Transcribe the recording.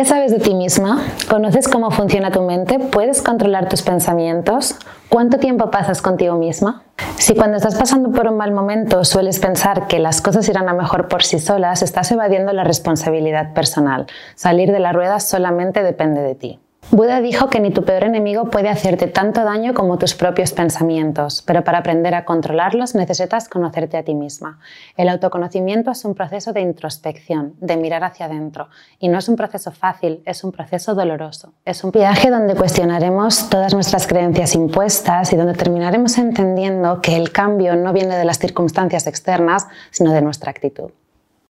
¿Qué sabes de ti misma? ¿Conoces cómo funciona tu mente? ¿Puedes controlar tus pensamientos? ¿Cuánto tiempo pasas contigo misma? Si cuando estás pasando por un mal momento sueles pensar que las cosas irán a mejor por sí solas, estás evadiendo la responsabilidad personal. Salir de la rueda solamente depende de ti. Buda dijo que ni tu peor enemigo puede hacerte tanto daño como tus propios pensamientos, pero para aprender a controlarlos necesitas conocerte a ti misma. El autoconocimiento es un proceso de introspección, de mirar hacia adentro, y no es un proceso fácil, es un proceso doloroso. Es un viaje donde cuestionaremos todas nuestras creencias impuestas y donde terminaremos entendiendo que el cambio no viene de las circunstancias externas, sino de nuestra actitud.